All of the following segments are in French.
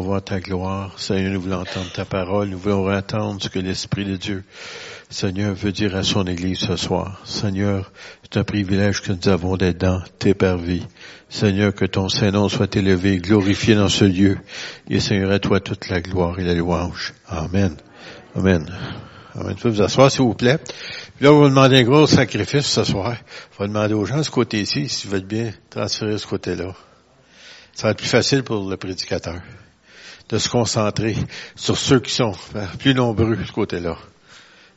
voulons voir ta gloire. Seigneur, nous voulons entendre ta parole. Nous voulons entendre ce que l'Esprit de Dieu, Seigneur, veut dire à son Église ce soir. Seigneur, c'est un privilège que nous avons d'être dans tes parvis. Seigneur, que ton Saint-Nom soit élevé, glorifié dans ce lieu. Et Seigneur, à toi toute la gloire et la louange. Amen. Amen. Amen. Vous vous asseoir, s'il vous plaît. là, on va demander un gros sacrifice ce soir. On va demander aux gens de ce côté-ci s'ils veulent bien transférer ce côté-là. Ça va être plus facile pour le prédicateur de se concentrer sur ceux qui sont plus nombreux de ce côté-là.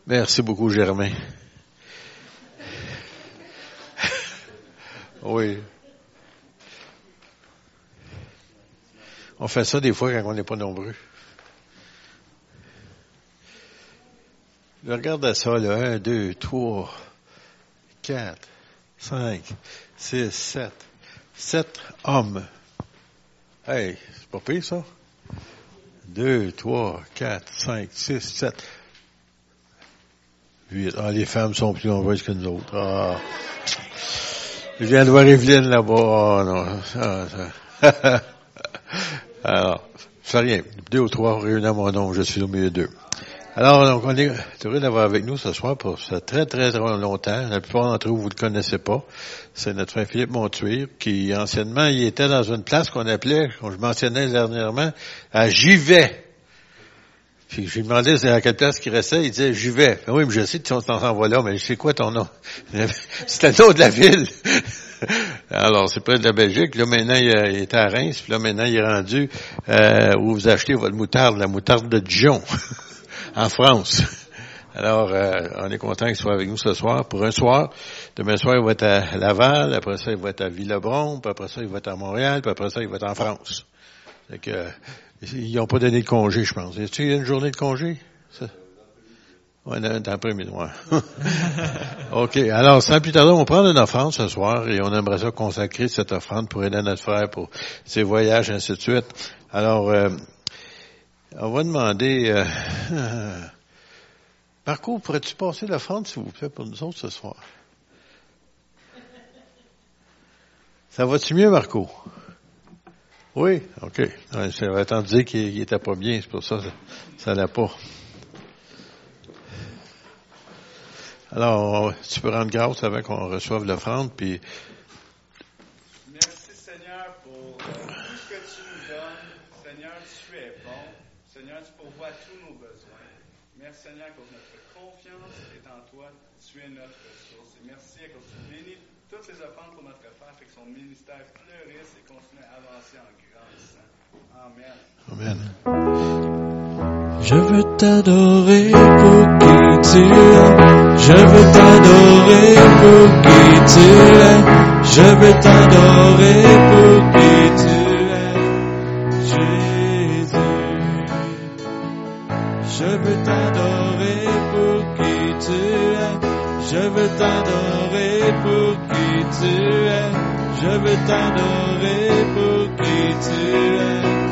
Merci beaucoup, Germain. oui. On fait ça des fois quand on n'est pas nombreux. Regarde ça, là. Un, deux, trois, quatre, cinq, six, sept. Sept hommes. Hey, c'est pas pire, ça? Deux, trois, quatre, cinq, six, sept. Huit. Ah, les femmes sont plus nombreuses que nous autres. Ah. Je viens de voir Evelyne là-bas. Oh, non. Ah, Alors, ça rien. Deux ou trois réunis à mon nom, je suis au milieu d'eux. Alors, donc, on est heureux d'avoir avec nous ce soir pour ça très, très, très longtemps. La plupart d'entre vous, vous le connaissez pas. C'est notre frère Philippe Montuir, qui, anciennement, il était dans une place qu'on appelait, comme je mentionnais dernièrement, à Givet. Puis, je lui demandais c'est à quelle place qu'il restait, il disait Givet. Ben oui, mais je sais que tu t'en vas là, mais sais quoi ton nom? C'était le nom de la ville. Alors, c'est près de la Belgique. Là, maintenant, il, est à Reims. Puis là, maintenant, il est rendu euh, où vous achetez votre moutarde, la moutarde de Dijon. en France. Alors, euh, on est content qu'il soit avec nous ce soir pour un soir. Demain soir, il va être à Laval, après ça, il va être à Villebron, puis après ça, il va être à Montréal, puis après ça, il va être en France. Fait que, euh, ils n'ont pas donné de congé, je pense. Est-ce qu'il y a une journée de congé? Ça? Ouais, d'après-midi, ouais. OK. Alors, sans plus tarder, on prend une offrande ce soir et on aimerait ça consacrer cette offrande pour aider notre frère pour ses voyages, ainsi de suite. Alors, euh, on va demander, euh, Marco, pourrais-tu passer l'offrande, s'il vous plaît, pour nous autres ce soir? Ça va-tu mieux, Marco? Oui? OK. J'avais entendu qu'il était pas bien, c'est pour ça que ça n'allait pas. Alors, tu peux rendre grâce avant qu'on reçoive l'offrande, puis Je veux t'adorer pour qui tu es. Je veux t'adorer pour qui tu es. Je veux t'adorer pour qui tu es. Jésus. Je veux t'adorer pour qui tu es. Je veux t'adorer pour qui tu es. Je veux t'adorer pour qui tu es.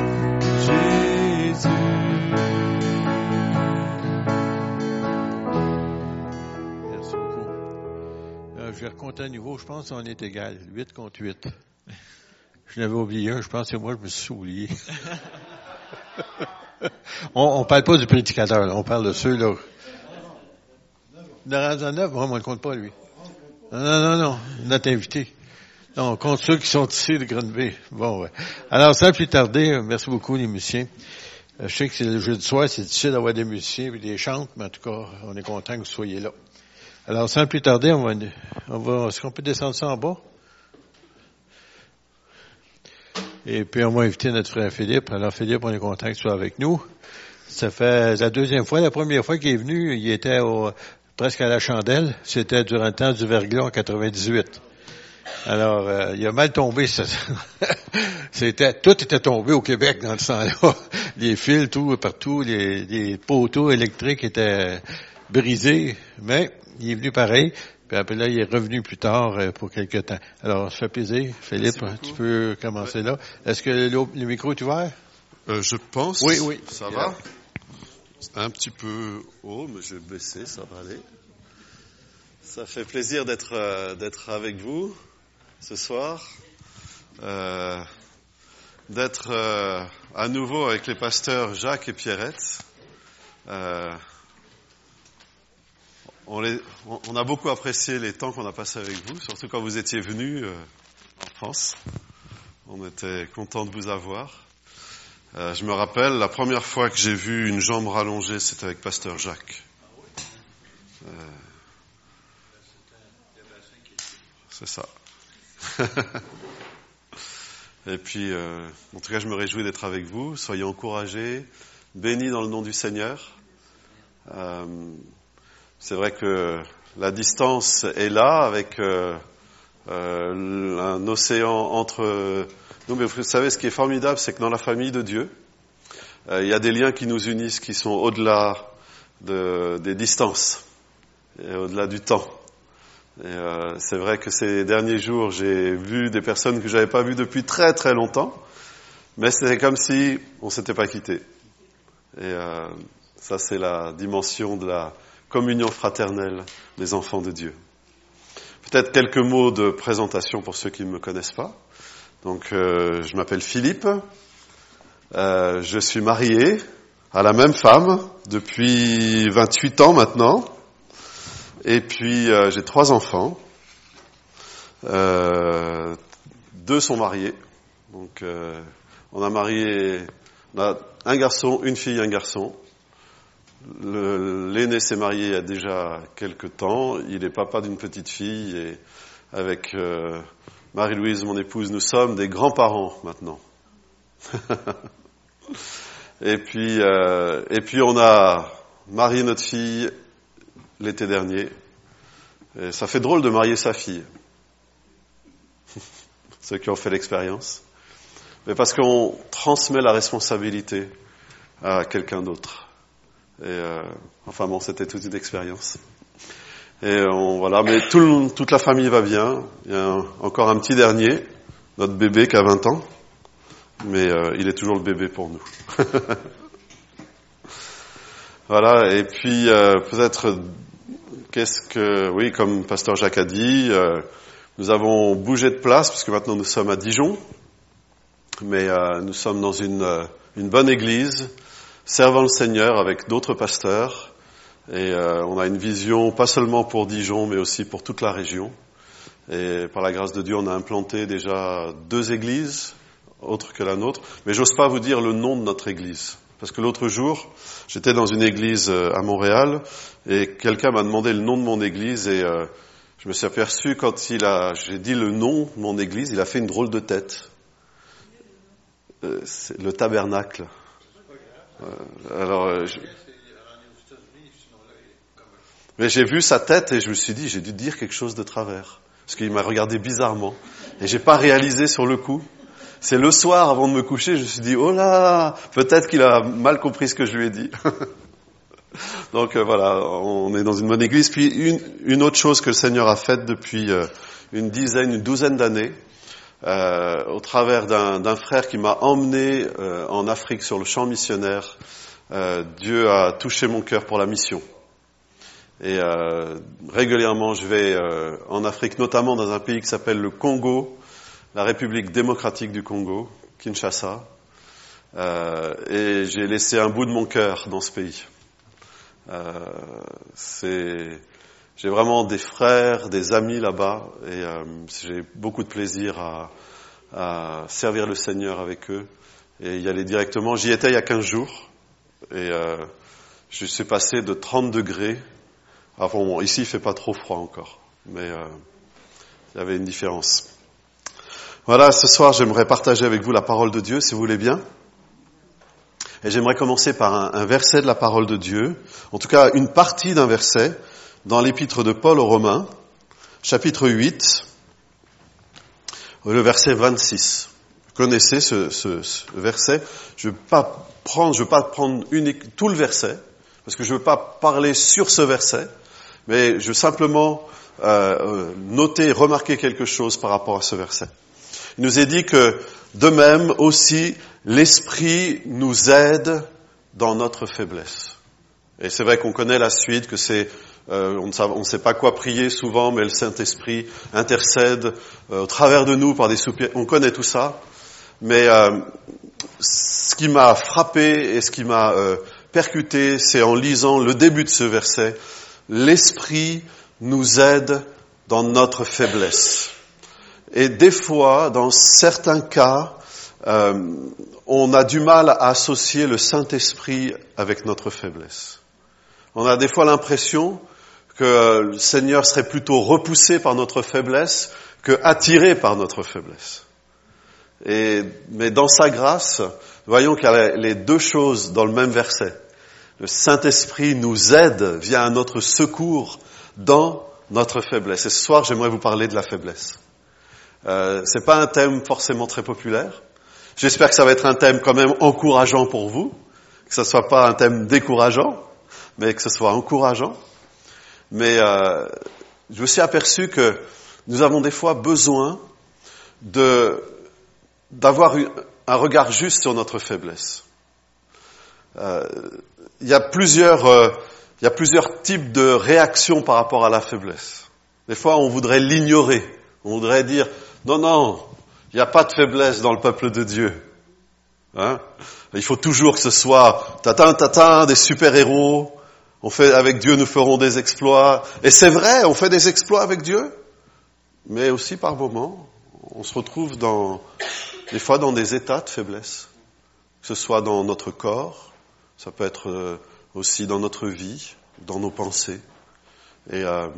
Je vais recompter à nouveau. Je pense qu'on est égal. 8 contre 8. Je n'avais oublié un. Je pense que moi, je me suis oublié. on ne parle pas du prédicateur. On parle de ceux, là. De à 9, moi, on ne le compte pas, lui. Non, non, non, non. Notre invité. Non, on compte ceux qui sont ici de Grenby. Bon, ouais. Alors, sans plus tarder, merci beaucoup, les musiciens. Euh, je sais que c'est le jeudi soir, c'est difficile d'avoir des musiciens et des chantes, mais en tout cas, on est content que vous soyez là. Alors, sans plus tarder, on va, on va, est-ce qu'on peut descendre ça en bas? Et puis, on va inviter notre frère Philippe. Alors, Philippe, on est content que tu sois avec nous. Ça fait la deuxième fois. La première fois qu'il est venu, il était au, presque à la chandelle. C'était durant le temps du verglas en 98. Alors, euh, il a mal tombé. C'était tout était tombé au Québec dans le temps-là. Les fils, tout partout, les, les poteaux électriques étaient brisés, mais il est venu pareil. Puis après là, il est revenu plus tard euh, pour quelques temps. Alors, ça fait plaisir. Philippe, tu peux commencer là. Est-ce que le, micro est ouvert? Euh, je pense. Oui, oui. Ça va? Un petit peu haut, mais je vais baisser, ça va aller. Ça fait plaisir d'être euh, d'être avec vous ce soir, euh, d'être à nouveau avec les pasteurs Jacques et Pierrette. On, a beaucoup apprécié les temps qu'on a passés avec vous, surtout quand vous étiez venus euh, en France. On était content de vous avoir. Euh, je me rappelle, la première fois que j'ai vu une jambe rallongée, c'était avec pasteur Jacques. Euh, c'est ça. Et puis, euh, en tout cas, je me réjouis d'être avec vous. Soyez encouragés, bénis dans le nom du Seigneur. C'est vrai que la distance est là, avec euh, euh, un océan entre nous. Mais vous savez, ce qui est formidable, c'est que dans la famille de Dieu, euh, il y a des liens qui nous unissent, qui sont au-delà de- des distances et au-delà du temps. C'est vrai que ces derniers jours, j'ai vu des personnes que j'avais pas vues depuis très très longtemps, mais c'était comme si on s'était pas quitté. Et ça, c'est la dimension de la communion fraternelle des enfants de Dieu. Peut-être quelques mots de présentation pour ceux qui ne me connaissent pas. Donc, euh, je m'appelle Philippe. Euh, je suis marié à la même femme depuis 28 ans maintenant. Et puis euh, j'ai trois enfants. Euh, deux sont mariés. Donc euh, on a marié on a un garçon, une fille, un garçon. L'aîné s'est marié il y a déjà quelques temps. Il est papa d'une petite fille et avec euh, Marie-Louise, mon épouse, nous sommes des grands-parents maintenant. et puis euh, et puis on a marié notre fille l'été dernier. Et ça fait drôle de marier sa fille. Ceux qui ont fait l'expérience. Mais parce qu'on transmet la responsabilité à quelqu'un d'autre. Et euh, enfin bon, c'était toute une expérience. Et on, voilà, mais tout toute la famille va bien. Il y a encore un petit dernier, notre bébé qui a 20 ans, mais euh, il est toujours le bébé pour nous. Voilà, et puis euh, peut-être qu'est-ce que, oui, comme Pasteur Jacques a dit, euh, nous avons bougé de place puisque maintenant nous sommes à Dijon, mais euh, nous sommes dans une, euh, une bonne église, servant le Seigneur avec d'autres pasteurs, et euh, on a une vision pas seulement pour Dijon, mais aussi pour toute la région. Et par la grâce de Dieu, on a implanté déjà deux églises, autres que la nôtre, mais j'ose pas vous dire le nom de notre église. Parce que l'autre jour, j'étais dans une église euh, à Montréal et quelqu'un m'a demandé le nom de mon église et euh, je me suis aperçu quand il a, j'ai dit le nom de mon église, il a fait une drôle de tête. C'est le tabernacle. Euh, alors, euh, je- mais j'ai vu sa tête et je me suis dit, j'ai dû dire quelque chose de travers. Parce qu'il m'a regardé bizarrement. Et j'ai pas réalisé sur le coup. C'est le soir, avant de me coucher, je me suis dit, oh là, peut-être qu'il a mal compris ce que je lui ai dit. Donc euh, voilà, on est dans une bonne église. Puis une, une autre chose que le Seigneur a faite depuis euh, une dizaine, une douzaine d'années, euh, au travers d'un frère qui m'a emmené euh, en Afrique sur le champ missionnaire, euh, Dieu a touché mon cœur pour la mission. Et euh, régulièrement, je vais euh, en Afrique, notamment dans un pays qui s'appelle le Congo, la République démocratique du Congo, Kinshasa. Et j'ai laissé un bout de mon cœur dans ce pays. C'est, j'ai vraiment des frères, des amis là-bas, et euh, j'ai beaucoup de plaisir à, servir le Seigneur avec eux et y aller directement. J'y étais il y a 15 jours, et euh, je suis passé de 30 degrés. Ah bon, ici il fait pas trop froid encore, mais euh, il y avait une différence. Voilà, ce soir j'aimerais partager avec vous la parole de Dieu, si vous voulez bien. Et j'aimerais commencer par un verset de la parole de Dieu, en tout cas une partie d'un verset dans l'épître de Paul aux Romains, chapitre 8, le verset 26. Vous connaissez ce, verset? Je ne veux pas prendre, je veux pas prendre tout le verset, parce que je ne veux pas parler sur ce verset, mais je veux simplement euh, noter, remarquer quelque chose par rapport à ce verset. Il nous est dit que de même aussi l'Esprit nous aide dans notre faiblesse. Et c'est vrai qu'on connaît la suite, que c'est euh, on ne sait- pas quoi prier souvent, mais le Saint-Esprit intercède euh, au travers de nous par des soupirs. On connaît tout ça. Mais euh, ce qui m'a frappé et ce qui m'a euh, percuté, c'est en lisant le début de ce verset, l'Esprit nous aide dans notre faiblesse. Et des fois, dans certains cas, euh, on a du mal à associer le Saint-Esprit avec notre faiblesse. On a des fois l'impression que le Seigneur serait plutôt repoussé par notre faiblesse que attiré par notre faiblesse. Et, mais dans sa grâce, voyons qu'il y a les deux choses dans le même verset. Le Saint-Esprit nous aide, vient à notre secours dans notre faiblesse. Et ce soir, j'aimerais vous parler de la faiblesse. Euh, c'est pas un thème forcément très populaire. J'espère que ça va être un thème quand même encourageant pour vous, que ce soit pas un thème décourageant, mais que ce soit encourageant. Mais euh, je me suis aperçu que nous avons des fois besoin de d'avoir un regard juste sur notre faiblesse. Euh, il y a plusieurs euh, il y a plusieurs types de réactions par rapport à la faiblesse. Des fois, on voudrait l'ignorer. On voudrait dire non, non, il n'y a pas de faiblesse dans le peuple de Dieu. Hein? Il faut toujours que ce soit tatin tatin des super héros. On fait avec Dieu, nous ferons des exploits. Et c'est vrai, on fait des exploits avec Dieu, mais aussi par moments, on se retrouve dans des fois dans des états de faiblesse, que ce soit dans notre corps, ça peut être euh, aussi dans notre vie, dans nos pensées. Et euh,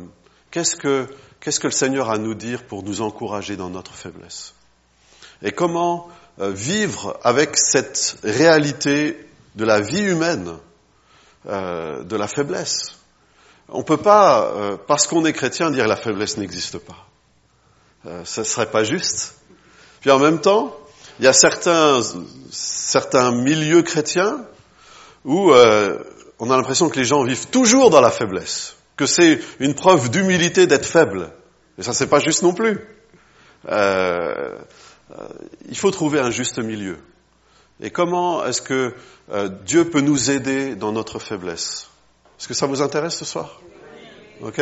qu'est-ce que qu'est-ce que le Seigneur a à nous dire pour nous encourager dans notre faiblesse? Et comment euh, vivre avec cette réalité de la vie humaine, euh, de la faiblesse On ne peut pas, euh, parce qu'on est chrétien, dire la faiblesse n'existe pas. ce ne serait pas juste. Puis en même temps, il y a certains, certains milieux chrétiens où on a l'impression que les gens vivent toujours dans la faiblesse que c'est une preuve d'humilité d'être faible. Et ça, c'est pas juste non plus. Euh, euh, il faut trouver un juste milieu. Et comment est-ce que euh, Dieu peut nous aider dans notre faiblesse? Est-ce que ça vous intéresse ce soir? Ok?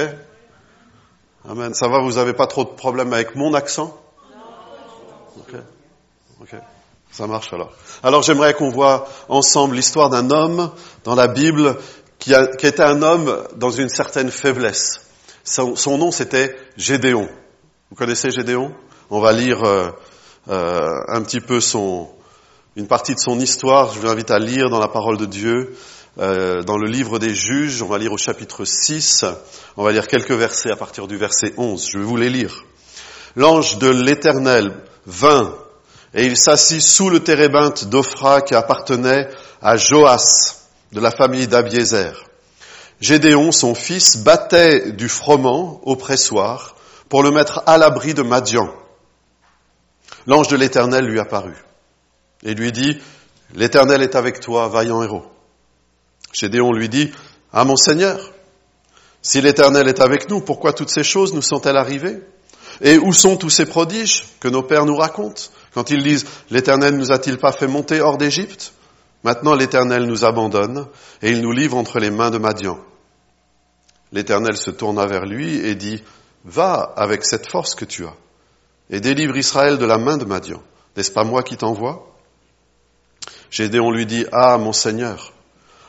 Amen. Ça va, vous n'avez pas trop de problèmes avec mon accent? Ok. Ok. Ça marche alors. Alors j'aimerais qu'on voit ensemble l'histoire d'un homme dans la Bible qui, était un homme dans une certaine faiblesse. Son, son nom c'était Gédéon. Vous connaissez Gédéon? On va lire euh, euh, un petit peu son, une partie de son histoire. Je vous invite à lire dans la parole de Dieu, euh, dans le livre des juges. On va lire au chapitre 6. On va lire quelques versets à partir du verset 11. Je vais vous les lire. L'ange de l'Éternel vint et il s'assit sous le térébinthe d'Ophra qui appartenait à Joas de la famille d'Abiézer. Gédéon, son fils, battait du froment au pressoir pour le mettre à l'abri de Madian. L'ange de l'Éternel lui apparut et lui dit, L'Éternel est avec toi, vaillant héros. Gédéon lui dit, Ah mon Seigneur, si l'Éternel est avec nous, pourquoi toutes ces choses nous sont-elles arrivées? Et où sont tous ces prodiges que nos pères nous racontent quand ils disent, L'Éternel nous a-t-il pas fait monter hors d'Égypte? Maintenant l'Éternel nous abandonne et il nous livre entre les mains de Madian. L'Éternel se tourna vers lui et dit, Va avec cette force que tu as et délivre Israël de la main de Madian. N'est-ce pas moi qui t'envoie? Gédéon lui dit, Ah mon Seigneur,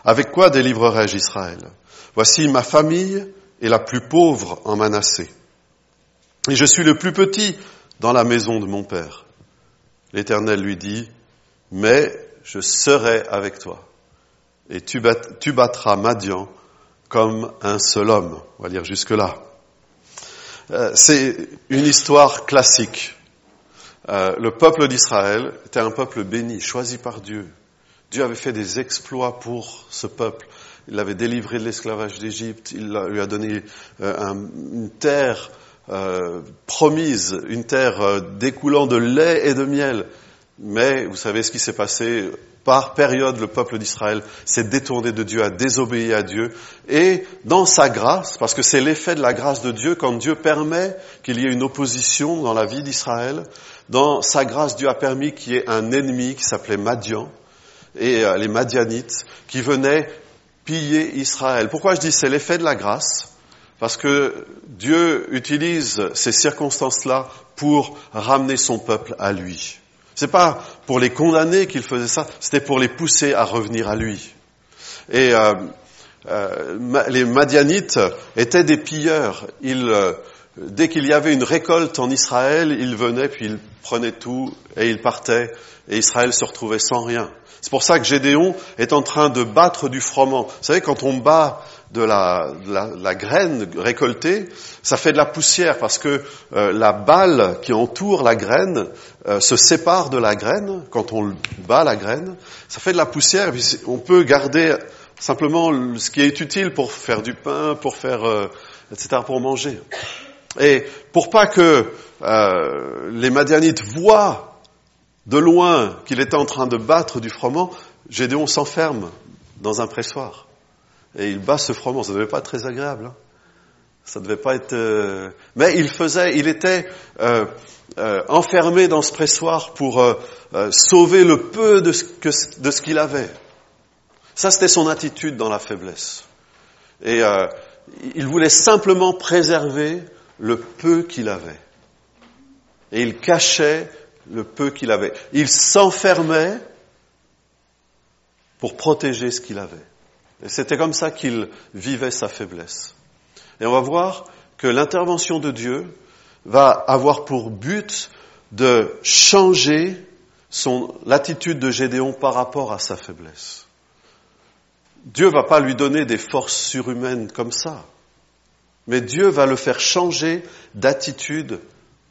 avec quoi délivrerai-je Israël? Voici ma famille est la plus pauvre en Manassé. Et je suis le plus petit dans la maison de mon père. L'Éternel lui dit, Mais je serai avec toi. Et tu, battras Madian comme un seul homme. On va lire jusque-là. Euh, c'est une histoire classique. Euh, le peuple d'Israël était un peuple béni, choisi par Dieu. Dieu avait fait des exploits pour ce peuple. Il l'avait délivré de l'esclavage d'Égypte. Il lui a donné euh, une terre promise, une terre découlant de lait et de miel. Mais vous savez ce qui s'est passé par période, le peuple d'Israël s'est détourné de Dieu, a désobéi à Dieu. Et dans sa grâce, parce que c'est l'effet de la grâce de Dieu, quand Dieu permet qu'il y ait une opposition dans la vie d'Israël, dans sa grâce, Dieu a permis qu'il y ait un ennemi qui s'appelait Madian, et euh, les Madianites, qui venaient piller Israël. Pourquoi je dis c'est l'effet de la grâce? Parce que Dieu utilise ces circonstances-là pour ramener son peuple à lui C'est pas pour les condamner qu'il faisait ça, c'était pour les pousser à revenir à lui. Et euh, euh, les Madianites étaient des pilleurs. Euh, dès qu'il y avait une récolte en Israël, ils venaient puis ils prenaient tout et ils partaient et Israël se retrouvait sans rien. C'est pour ça que Gédéon est en train de battre du froment. Vous savez, quand on bat de la, la, graine récoltée, ça fait de la poussière parce que euh, la balle qui entoure la graine euh, se sépare de la graine quand on bat la graine. Ça fait de la poussière et on peut garder simplement ce qui est utile pour faire du pain, pour faire, euh, etc., pour manger. Et pour pas que euh, les Madianites voient de loin qu'il était en train de battre du froment, Gédéon s'enferme dans un pressoir. Et il bat ce froment. Ça devait pas être très agréable. Hein. Ça devait pas être. Euh... Mais il faisait, il était euh, euh, enfermé dans ce pressoir pour euh, sauver le peu de ce, de ce qu'il avait. Ça, c'était son attitude dans la faiblesse. Et il voulait simplement préserver le peu qu'il avait. Et il cachait le peu qu'il avait. Il s'enfermait pour protéger ce qu'il avait. Et c'était comme ça qu'il vivait sa faiblesse. Et on va voir que l'intervention de Dieu va avoir pour but de changer son, l'attitude de Gédéon par rapport à sa faiblesse. Dieu va pas lui donner des forces surhumaines comme ça. Mais Dieu va le faire changer d'attitude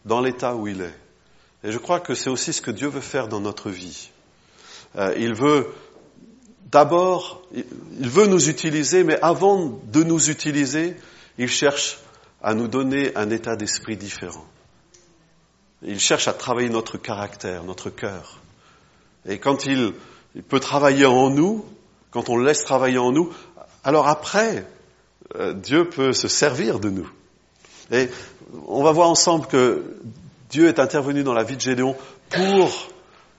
dans l'état où il est. Et je crois que c'est aussi ce que Dieu veut faire dans notre vie. Euh, il veut d'abord, il veut nous utiliser, mais avant de nous utiliser, il cherche à nous donner un état d'esprit différent. Il cherche à travailler notre caractère, notre cœur. Et quand il, peut travailler en nous, quand on le laisse travailler en nous, alors après, euh, Dieu peut se servir de nous. Et on va voir ensemble que Dieu est intervenu dans la vie de Gédéon pour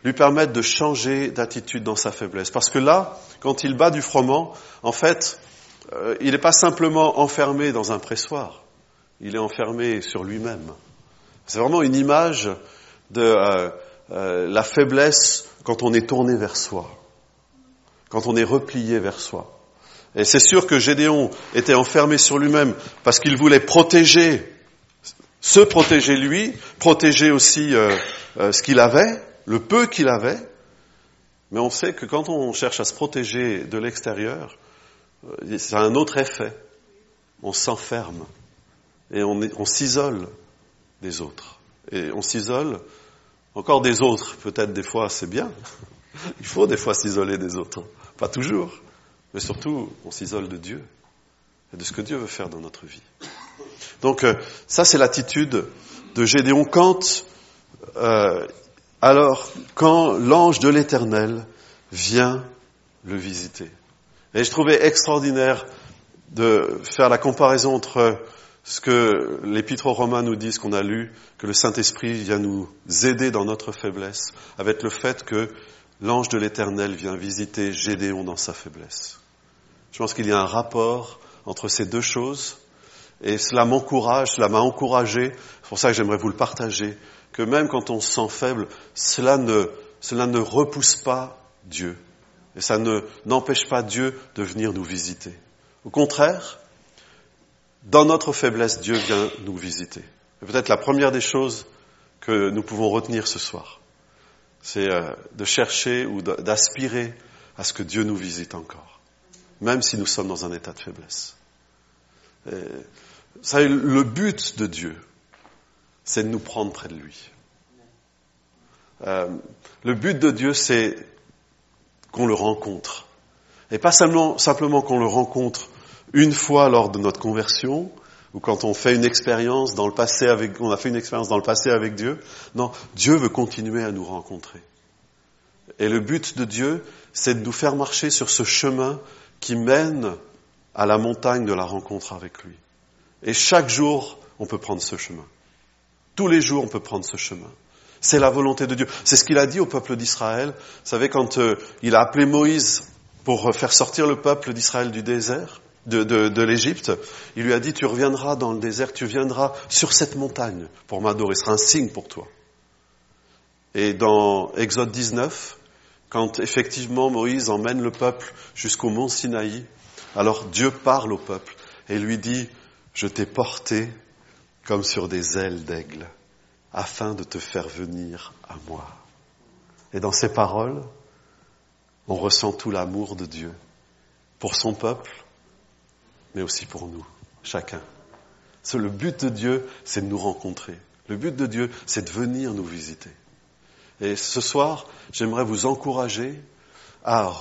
lui permettre de changer d'attitude dans sa faiblesse. Parce que là, quand il bat du froment, en fait, euh, il n'est pas simplement enfermé dans un pressoir, il est enfermé sur lui-même. C'est vraiment une image de euh, euh, la faiblesse quand on est tourné vers soi, quand on est replié vers soi. Et c'est sûr que Gédéon était enfermé sur lui-même parce qu'il voulait protéger, se protéger lui, protéger aussi ce qu'il avait, le peu qu'il avait. Mais on sait que quand on cherche à se protéger de l'extérieur, euh, ça a un autre effet. On s'enferme et on, s'isole des autres. Et on s'isole encore des autres. Peut-être des fois c'est bien. Il faut des fois s'isoler des autres. Pas toujours. Mais surtout, on s'isole de Dieu et de ce que Dieu veut faire dans notre vie. Donc euh, ça, c'est l'attitude de Gédéon quand, alors, quand l'ange de l'Éternel vient le visiter. Et je trouvais extraordinaire de faire la comparaison entre ce que l'Épître aux Romains nous dit, ce qu'on a lu, que le Saint-Esprit vient nous aider dans notre faiblesse, avec le fait que l'ange de l'Éternel vient visiter Gédéon dans sa faiblesse. Je pense qu'il y a un rapport entre ces deux choses et cela m'encourage, cela m'a encouragé, c'est pour ça que j'aimerais vous le partager, que même quand on se sent faible, cela ne, cela ne repousse pas Dieu. Et ça ne, n'empêche pas Dieu de venir nous visiter. Au contraire, dans notre faiblesse, Dieu vient nous visiter. Et peut-être la première des choses que nous pouvons retenir ce soir, c'est euh, de chercher ou d'aspirer à ce que Dieu nous visite encore même si nous sommes dans un état de faiblesse. Le but de Dieu, c'est de nous prendre près de lui. Euh, le but de Dieu, c'est qu'on le rencontre. Et pas seulement, simplement qu'on le rencontre une fois lors de notre conversion, ou quand on fait une expérience dans le passé avec, on a fait une expérience dans le passé avec Dieu. Non, Dieu veut continuer à nous rencontrer. Et le but de Dieu, c'est de nous faire marcher sur ce chemin qui mène à la montagne de la rencontre avec lui. Et chaque jour, on peut prendre ce chemin. Tous les jours, on peut prendre ce chemin. C'est la volonté de Dieu. C'est ce qu'il a dit au peuple d'Israël. Vous savez, quand euh, il a appelé Moïse pour faire sortir le peuple d'Israël du désert, de, de, de l'Égypte, il lui a dit, tu reviendras dans le désert, tu viendras sur cette montagne pour m'adorer. Ce sera un signe pour toi. Et dans Exode 19, quand effectivement Moïse emmène le peuple jusqu'au mont Sinaï, alors Dieu parle au peuple et lui dit, je t'ai porté comme sur des ailes d'aigle, afin de te faire venir à moi. Et dans ces paroles, on ressent tout l'amour de Dieu pour son peuple, mais aussi pour nous, chacun. Le but de Dieu, c'est de nous rencontrer. Le but de Dieu, c'est de venir nous visiter. Et ce soir, j'aimerais vous encourager à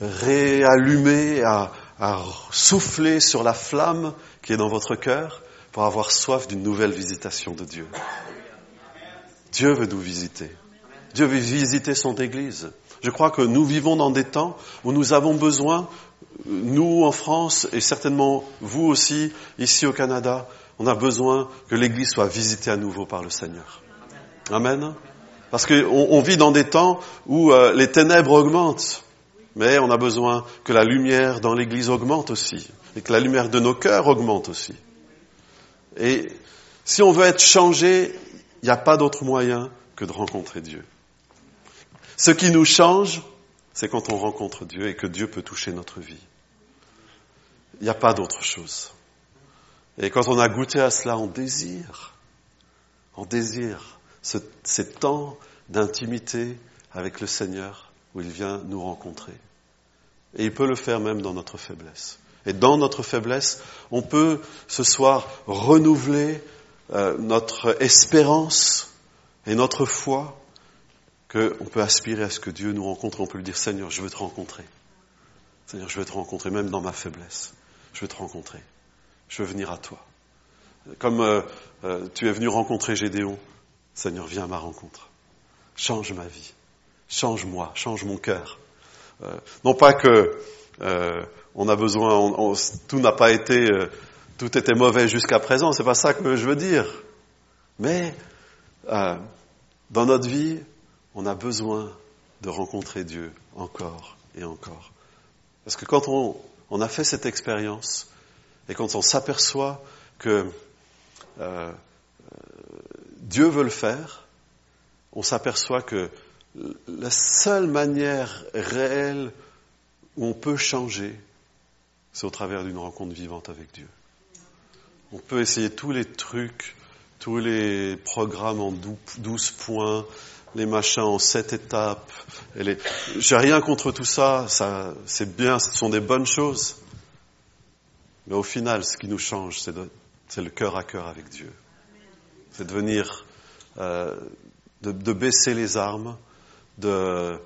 réallumer, à, à souffler sur la flamme qui est dans votre cœur pour avoir soif d'une nouvelle visitation de Dieu. Dieu veut nous visiter. Dieu veut visiter son Église. Je crois que nous vivons dans des temps où nous avons besoin, nous en France et certainement vous aussi ici au Canada, on a besoin que l'Église soit visitée à nouveau par le Seigneur. Amen. Parce qu'on on vit dans des temps où euh, les ténèbres augmentent, mais on a besoin que la lumière dans l'Église augmente aussi, et que la lumière de nos cœurs augmente aussi. Et si on veut être changé, il n'y a pas d'autre moyen que de rencontrer Dieu. Ce qui nous change, c'est quand on rencontre Dieu et que Dieu peut toucher notre vie. Il n'y a pas d'autre chose. Et quand on a goûté à cela, on désire, on désire ce, ces temps d'intimité avec le Seigneur où il vient nous rencontrer. Et il peut le faire même dans notre faiblesse. Et dans notre faiblesse, on peut ce soir renouveler euh, notre espérance et notre foi qu'on peut aspirer à ce que Dieu nous rencontre. On peut lui dire, Seigneur, je veux te rencontrer. Seigneur, je veux te rencontrer, même dans ma faiblesse. Je veux te rencontrer. Je veux venir à toi. Comme euh, euh, tu es venu rencontrer Gédéon, Seigneur, viens à ma rencontre. Change ma vie. Change-moi. Change mon cœur. Euh, non pas que euh, on a besoin, tout n'a pas été, euh, tout était mauvais jusqu'à présent. C'est pas ça que je veux dire. Mais dans notre vie, on a besoin de rencontrer Dieu encore et encore. Parce que quand on, on a fait cette expérience et quand on s'aperçoit que Dieu veut le faire, on s'aperçoit que la seule manière réelle où on peut changer, c'est au travers d'une rencontre vivante avec Dieu. On peut essayer tous les trucs, tous les programmes en 12 points, les machins en 7 étapes. Les... J'ai rien contre tout ça, c'est bien, ce sont des bonnes choses. Mais au final, ce qui nous change, c'est, le cœur à cœur avec Dieu. C'est de venir, euh, de baisser les armes, de,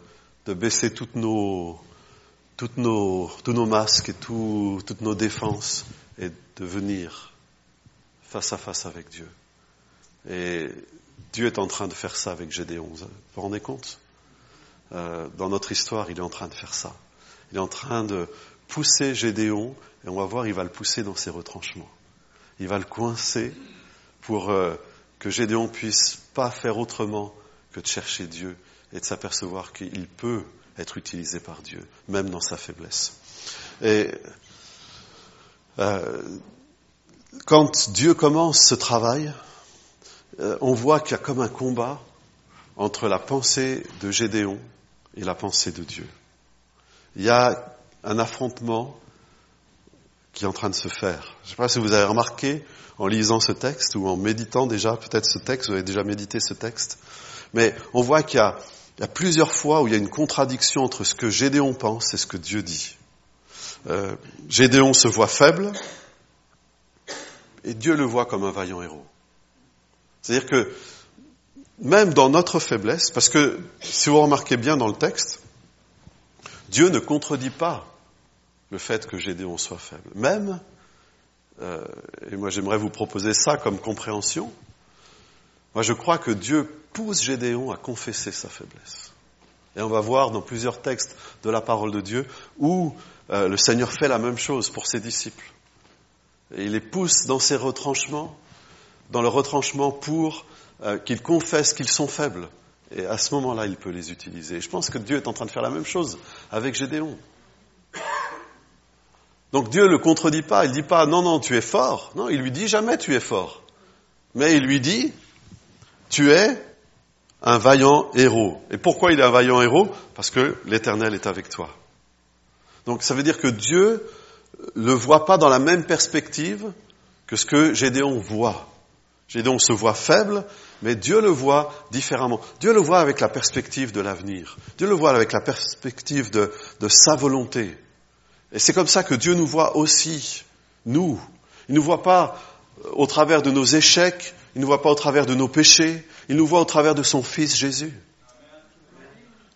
de baisser toutes nos, toutes nos, tous nos masques et tout, toutes nos défenses et de venir face à face avec Dieu. Et Dieu est en train de faire ça avec Gédéon. Vous vous rendez compte? Euh, Dans notre histoire, il est en train de faire ça. Il est en train de pousser Gédéon, et on va voir, il va le pousser dans ses retranchements. Il va le coincer pour euh, que Gédéon puisse pas faire autrement que de chercher Dieu et de s'apercevoir qu'il peut être utilisé par Dieu, même dans sa faiblesse. Et euh, quand Dieu commence ce travail, euh, on voit qu'il y a comme un combat entre la pensée de Gédéon et la pensée de Dieu. Il y a un affrontement qui est en train de se faire. Je ne sais pas si vous avez remarqué en lisant ce texte ou en méditant déjà peut-être ce texte, vous avez déjà médité ce texte, mais on voit qu'il y a il y a plusieurs fois où il y a une contradiction entre ce que Gédéon pense et ce que Dieu dit. Euh, Gédéon se voit faible et Dieu le voit comme un vaillant héros. C'est-à-dire que même dans notre faiblesse, parce que si vous remarquez bien dans le texte, Dieu ne contredit pas le fait que Gédéon soit faible. Même, euh, et moi j'aimerais vous proposer ça comme compréhension, moi je crois que Dieu pousse Gédéon à confesser sa faiblesse. Et on va voir dans plusieurs textes de la parole de Dieu où euh, le Seigneur fait la même chose pour ses disciples. Et il les pousse dans ses retranchements, dans le retranchement pour euh, qu'ils confessent qu'ils sont faibles. Et à ce moment-là, il peut les utiliser. Et je pense que Dieu est en train de faire la même chose avec Gédéon. Donc Dieu ne le contredit pas, il ne dit pas non, non, tu es fort. Non, il lui dit jamais tu es fort. Mais il lui dit, tu es un vaillant héros. Et pourquoi il est un vaillant héros? Parce que l'Éternel est avec toi. Donc ça veut dire que Dieu le voit pas dans la même perspective que ce que Gédéon voit. Gédéon se voit faible, mais Dieu le voit différemment. Dieu le voit avec la perspective de l'avenir. Dieu le voit avec la perspective de, sa volonté. Et c'est comme ça que Dieu nous voit aussi, nous. Il ne nous voit pas au travers de nos échecs, il ne nous voit pas au travers de nos péchés, il nous voit au travers de son Fils Jésus.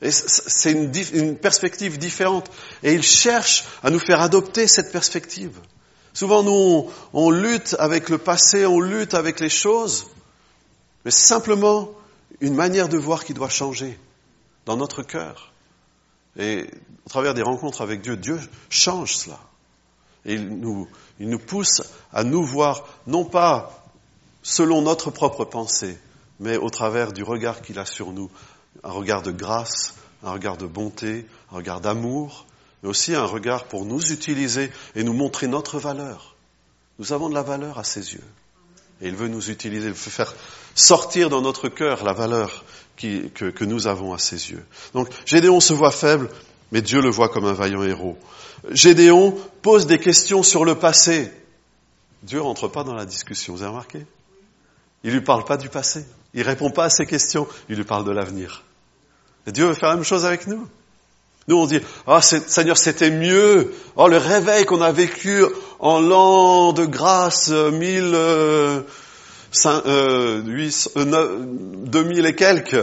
Et c'est une, perspective différente. Et il cherche à nous faire adopter cette perspective. Souvent, nous, on, on lutte avec le passé, on lutte avec les choses, mais c'est simplement une manière de voir qui doit changer dans notre cœur. Et au travers des rencontres avec Dieu, Dieu change cela. Et il nous, il nous pousse à nous voir, non pas selon notre propre pensée, mais au travers du regard qu'il a sur nous, un regard de grâce, un regard de bonté, un regard d'amour, mais aussi un regard pour nous utiliser et nous montrer notre valeur. Nous avons de la valeur à ses yeux. Et il veut nous utiliser, il veut faire sortir dans notre cœur la valeur que, nous avons à ses yeux. Donc Gédéon se voit faible, mais Dieu le voit comme un vaillant héros. Gédéon pose des questions sur le passé. Dieu rentre pas dans la discussion, vous avez remarqué? Il lui parle pas du passé. Il répond pas à ses questions, il lui parle de l'avenir. Et Dieu veut faire la même chose avec nous. Nous, on dit, ah, Seigneur, c'était mieux. Oh, le réveil qu'on a vécu en l'an de grâce, euh, mille, euh, cinq, euh, huit, euh, neuf, deux mille et quelques.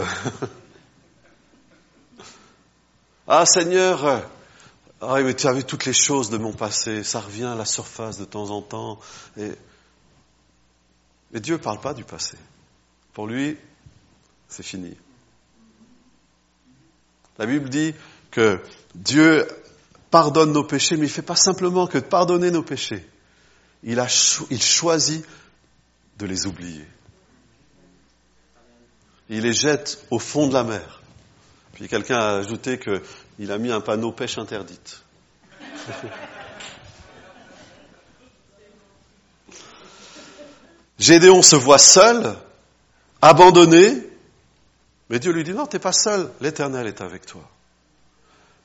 ah, Seigneur, ah, mais tu vu toutes les choses de mon passé. Ça revient à la surface de temps en temps. Et, mais Dieu ne parle pas du passé. Pour lui, c'est fini. La Bible dit que Dieu pardonne nos péchés, mais il ne fait pas simplement que de pardonner nos péchés. Il, il choisit de les oublier. Il les jette au fond de la mer. Puis quelqu'un a ajouté qu'il a mis un panneau pêche interdite. Gédéon se voit seul, abandonné, mais Dieu lui dit non, t'es pas seul, l'Éternel est avec toi.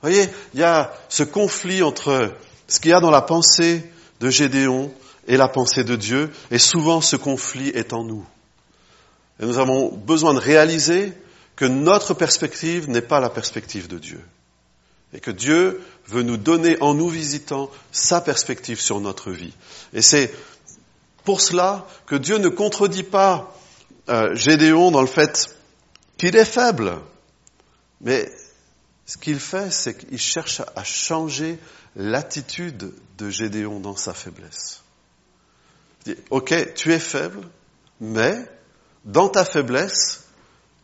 Vous voyez, il y a ce conflit entre ce qu'il y a dans la pensée de Gédéon et la pensée de Dieu, et souvent ce conflit est en nous. Et nous avons besoin de réaliser que notre perspective n'est pas la perspective de Dieu, et que Dieu veut nous donner en nous visitant sa perspective sur notre vie. Et c'est pour cela que Dieu ne contredit pas euh, Gédéon dans le fait qu'il est faible, mais ce qu'il fait, c'est qu'il cherche à changer l'attitude de Gédéon dans sa faiblesse. Il ok, tu es faible, mais dans ta faiblesse,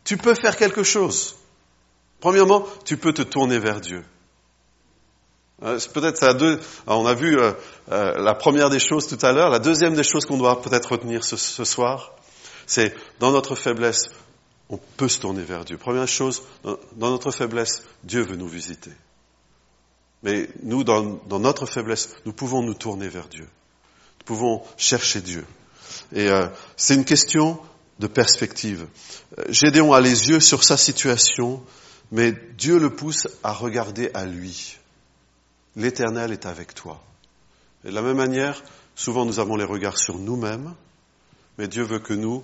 tu peux faire quelque chose. Premièrement, tu peux te tourner vers Dieu. Euh, peut-être ça deux. On a vu euh, euh, la première des choses tout à l'heure. La deuxième des choses qu'on doit peut-être retenir ce, soir, c'est dans notre faiblesse, on peut se tourner vers Dieu. Première chose, dans notre faiblesse, Dieu veut nous visiter. Mais nous, dans, notre faiblesse, nous pouvons nous tourner vers Dieu. Nous pouvons chercher Dieu. Et euh, c'est une question de perspective. Euh, Gédéon a les yeux sur sa situation, mais Dieu le pousse à regarder à lui. L'Éternel est avec toi. Et de la même manière, souvent nous avons les regards sur nous-mêmes, mais Dieu veut que nous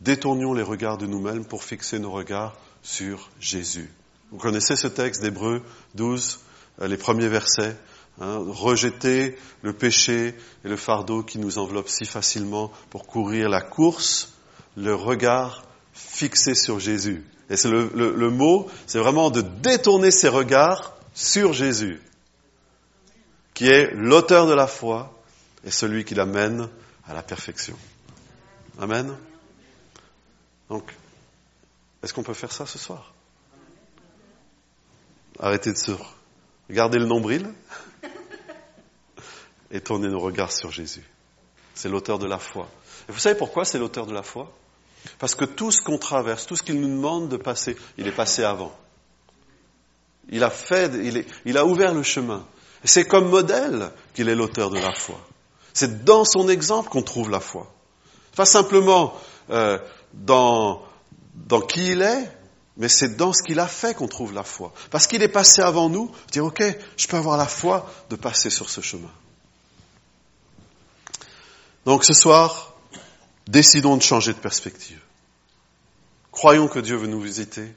détournions les regards de nous-mêmes pour fixer nos regards sur Jésus. Vous connaissez ce texte d'Hébreu 12, euh, les premiers versets. Hein, rejeter le péché et le fardeau qui nous enveloppe si facilement pour courir la course, le regard fixé sur Jésus. Et c'est le, mot, c'est vraiment de détourner ses regards sur Jésus, qui est l'auteur de la foi et celui qui l'amène à la perfection. Amen. Donc, est-ce qu'on peut faire ça ce soir? Arrêter de se regarder le nombril et tourner nos regards sur Jésus. C'est l'auteur de la foi. Et vous savez pourquoi c'est l'auteur de la foi? Parce que tout ce qu'on traverse, tout ce qu'il nous demande de passer, il est passé avant. Il a fait, il, il a ouvert le chemin. C'est comme modèle qu'il est l'auteur de la foi. C'est dans son exemple qu'on trouve la foi. Pas simplement euh, dans, dans qui il est, mais c'est dans ce qu'il a fait qu'on trouve la foi. Parce qu'il est passé avant nous, dire, OK, je peux avoir la foi de passer sur ce chemin. Donc ce soir, décidons de changer de perspective. Croyons que Dieu veut nous visiter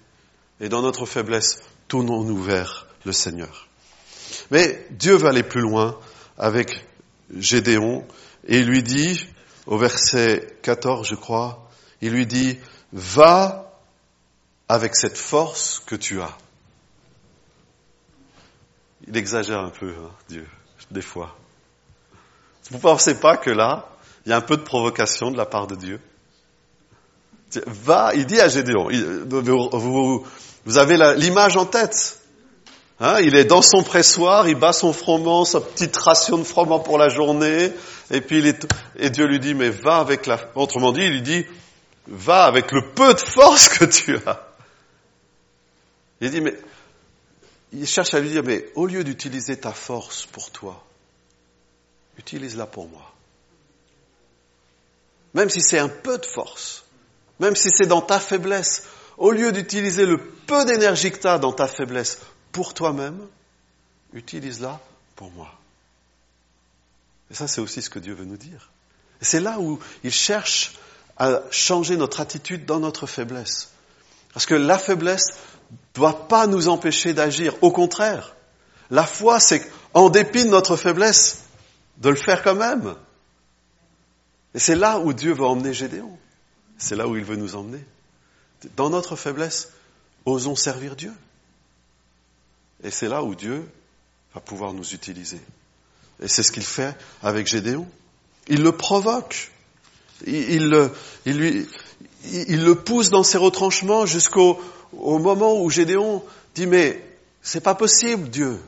et dans notre faiblesse, tournons-nous vers le Seigneur. Mais Dieu va aller plus loin avec Gédéon et il lui dit, au verset 14 je crois, il lui dit, va avec cette force que tu as. Il exagère un peu, hein, Dieu, des fois. Vous ne pensez pas que là, il y a un peu de provocation de la part de Dieu? Va, il dit à Gédéon, vous, vous avez l'image en tête. Hein, il est dans son pressoir, il bat son froment, sa petite ration de froment pour la journée, et puis il est, et Dieu lui dit, mais va avec la, autrement dit, il lui dit, va avec le peu de force que tu as. Il dit, mais, il cherche à lui dire, mais au lieu d'utiliser ta force pour toi, utilise-la pour moi. Même si c'est un peu de force, même si c'est dans ta faiblesse, au lieu d'utiliser le peu d'énergie que tu as dans ta faiblesse pour toi-même, utilise-la pour moi. Et ça, c'est aussi ce que Dieu veut nous dire. C'est là où il cherche à changer notre attitude dans notre faiblesse. Parce que la faiblesse ne doit pas nous empêcher d'agir. Au contraire, la foi, c'est en dépit de notre faiblesse, de le faire quand même. Et c'est là où Dieu va emmener Gédéon. C'est là où il veut nous emmener. Dans notre faiblesse, osons servir Dieu. Et c'est là où Dieu va pouvoir nous utiliser. Et c'est ce qu'il fait avec Gédéon. Il le provoque. Il, il, lui, il, le pousse dans ses retranchements jusqu'au au moment où Gédéon dit mais c'est pas possible Dieu.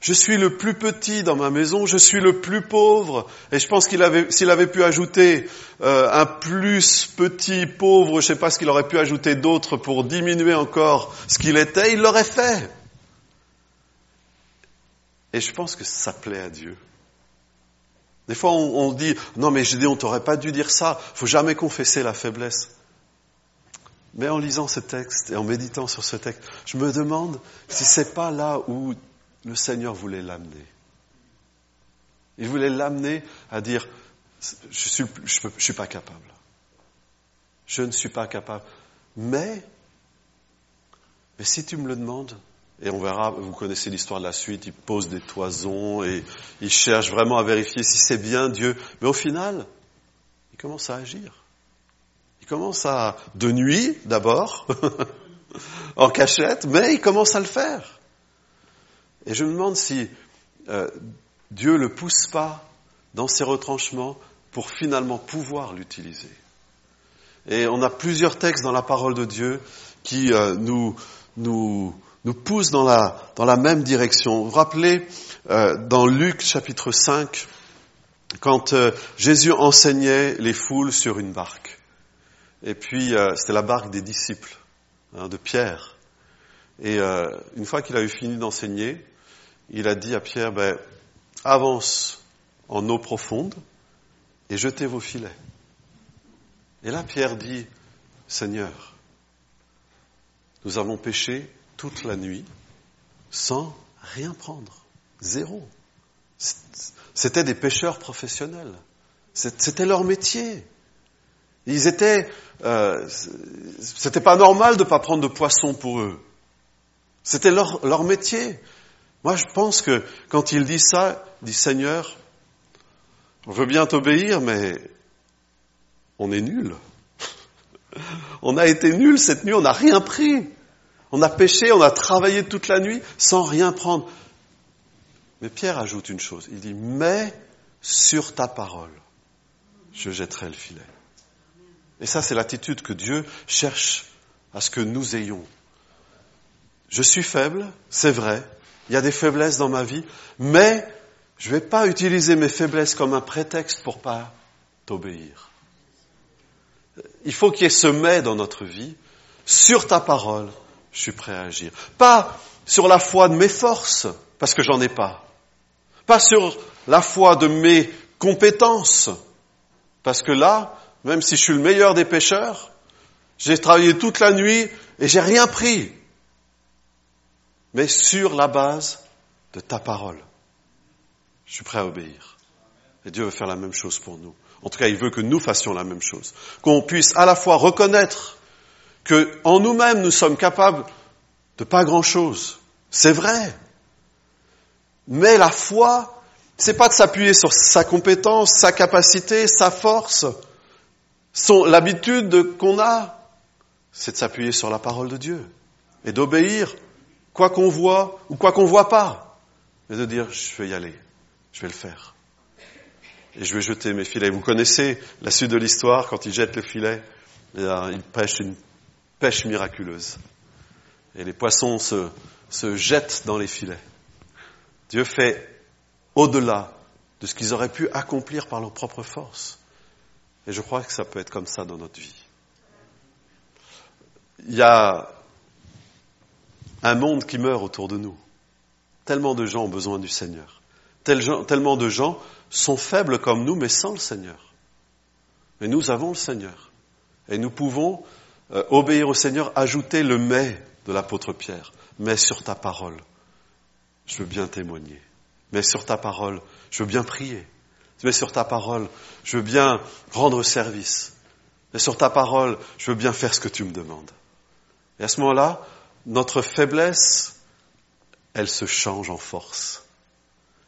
Je suis le plus petit dans ma maison, je suis le plus pauvre. Et je pense qu'il avait, s'il avait pu ajouter euh, un plus petit pauvre, je sais pas ce qu'il aurait pu ajouter d'autre pour diminuer encore ce qu'il était, il l'aurait fait. Et je pense que ça plaît à Dieu. Des fois, on, dit non, mais Gédéon, t'aurais pas dû dire ça. Faut jamais confesser la faiblesse. Mais en lisant ce texte et en méditant sur ce texte, je me demande si c'est pas là où le Seigneur voulait l'amener. Il voulait l'amener à dire, je suis, je, suis pas capable. Je ne suis pas capable. Mais, mais si tu me le demandes, et on verra, vous connaissez l'histoire de la suite, il pose des toisons et il cherche vraiment à vérifier si c'est bien Dieu. Mais au final, il commence à agir. Il commence à, de nuit d'abord, en cachette, mais il commence à le faire. Et je me demande si euh, Dieu le pousse pas dans ses retranchements pour finalement pouvoir l'utiliser. Et on a plusieurs textes dans la parole de Dieu qui euh, nous, nous, nous poussent dans la, dans la même direction. Vous vous rappelez euh, dans Luc chapitre 5, quand Jésus enseignait les foules sur une barque. Et puis c'était la barque des disciples, hein, de Pierre. Et une fois qu'il a eu fini d'enseigner, il a dit à Pierre, ben, avance en eau profonde et jetez vos filets. Et là, Pierre dit, Seigneur, nous avons péché toute la nuit sans rien prendre. Zéro. C'était des pêcheurs professionnels. C'était leur métier. Ils étaient, euh, c'était pas normal de pas prendre de poisson pour eux. C'était leur, leur métier. Moi, je pense que quand il dit ça, il dit Seigneur, on veut bien t'obéir, mais on est nul. on a été nul cette nuit, on n'a rien pris. On a péché, on a travaillé toute la nuit sans rien prendre. Mais Pierre ajoute une chose, il dit, mais sur ta parole, je jetterai le filet. Et ça, c'est l'attitude que Dieu cherche à ce que nous ayons. Je suis faible, c'est vrai, il y a des faiblesses dans ma vie, mais je ne vais pas utiliser mes faiblesses comme un prétexte pour pas t'obéir. Il faut qu'il y ait ce mais dans notre vie. Sur ta parole, je suis prêt à agir. Pas sur la foi de mes forces, parce que j'en ai pas. Pas sur la foi de mes compétences, parce que là, même si je suis le meilleur des pécheurs, J'ai travaillé toute la nuit et j'ai rien pris. Mais sur la base de ta parole, je suis prêt à obéir. Et Dieu veut faire la même chose pour nous. En tout cas, il veut que nous fassions la même chose. Qu'on puisse à la fois reconnaître que en nous-mêmes nous sommes capables de pas grand-chose. C'est vrai. Mais la foi, c'est pas de s'appuyer sur sa compétence, sa capacité, sa force, l'habitude qu'on a. C'est de s'appuyer sur la parole de Dieu et d'obéir, quoi qu'on voit ou quoi qu'on voit pas. Et de dire, je vais y aller, je vais le faire. Et je vais jeter mes filets. Vous connaissez la suite de l'histoire, quand il jette le filet, il pêche une pêche miraculeuse. Et les poissons se, se jettent dans les filets. Dieu fait au-delà de ce qu'ils auraient pu accomplir par leur propre force. Et je crois que ça peut être comme ça dans notre vie. Il y a un monde qui meurt autour de nous. Tellement de gens ont besoin du Seigneur. Tellement de gens sont faibles comme nous, mais sans le Seigneur. Mais nous avons le Seigneur. Et nous pouvons euh, obéir au Seigneur, ajouter le mais de l'apôtre Pierre. Mais sur ta parole, je veux bien témoigner. Mais sur ta parole, je veux bien prier. Mais sur ta parole, je veux bien rendre service. Mais sur ta parole, je veux bien faire ce que tu me demandes. Et à ce moment-là, notre faiblesse, elle se change en force.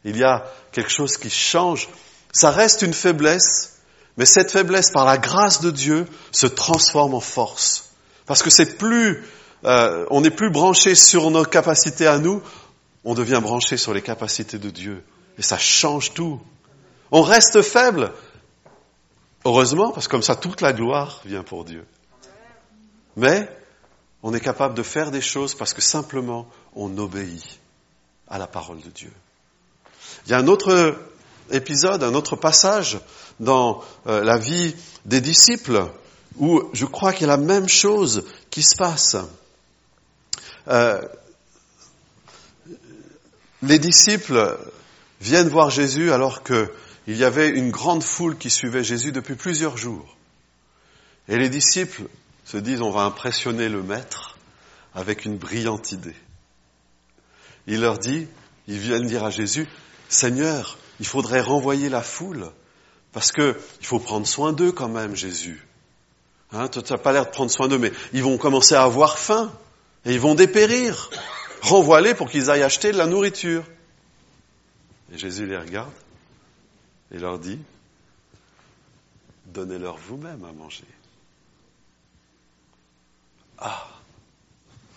Il y a quelque chose qui change. Ça reste une faiblesse, mais cette faiblesse, par la grâce de Dieu, se transforme en force. Parce que c'est plus, euh, on n'est plus branché sur nos capacités à nous, on devient branché sur les capacités de Dieu. Et ça change tout. On reste faible. Heureusement, parce que comme ça, toute la gloire vient pour Dieu. Mais on est capable de faire des choses parce que simplement on obéit à la parole de Dieu. Il y a un autre épisode, un autre passage dans euh, la vie des disciples où je crois qu'il y a la même chose qui se passe. Euh, les disciples viennent voir Jésus alors qu'il y avait une grande foule qui suivait Jésus depuis plusieurs jours. Et les disciples se disent on va impressionner le maître avec une brillante idée. Il leur dit, ils viennent dire à Jésus, Seigneur, il faudrait renvoyer la foule, parce que il faut prendre soin d'eux quand même, Jésus. Hein, tu n'as pas l'air de prendre soin d'eux, mais ils vont commencer à avoir faim, et ils vont dépérir. Renvoie-les pour qu'ils aillent acheter de la nourriture. Et Jésus les regarde et leur dit, donnez-leur vous-même à manger. Ah.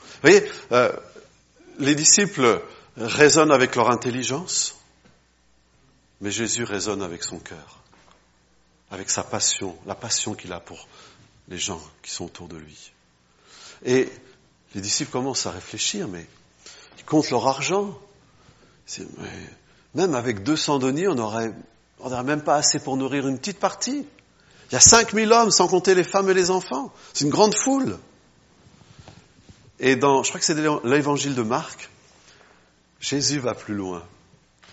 Vous voyez, euh, les disciples raisonnent avec leur intelligence, mais Jésus raisonne avec son cœur, avec sa passion, la passion qu'il a pour les gens qui sont autour de lui. Et les disciples commencent à réfléchir, mais ils comptent leur argent. même avec 200 deniers, on n'aurait même pas assez pour nourrir une petite partie. Il y a 5000 hommes, sans compter les femmes et les enfants. C'est une grande foule. Et dans, je crois que c'est l'évangile de Marc, Jésus va plus loin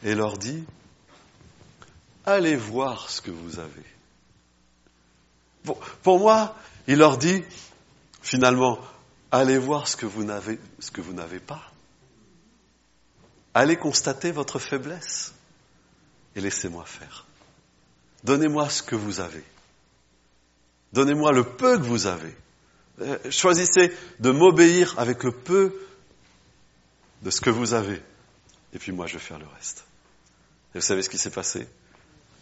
et leur dit, allez voir ce que vous avez. Pour moi, il leur dit, finalement, allez voir ce que vous n'avez, ce que vous n'avez pas. Allez constater votre faiblesse et laissez-moi faire. Donnez-moi ce que vous avez. Donnez-moi le peu que vous avez. Euh, choisissez de m'obéir avec le peu de ce que vous avez. Et puis moi, je vais faire le reste. Et vous savez ce qui s'est passé?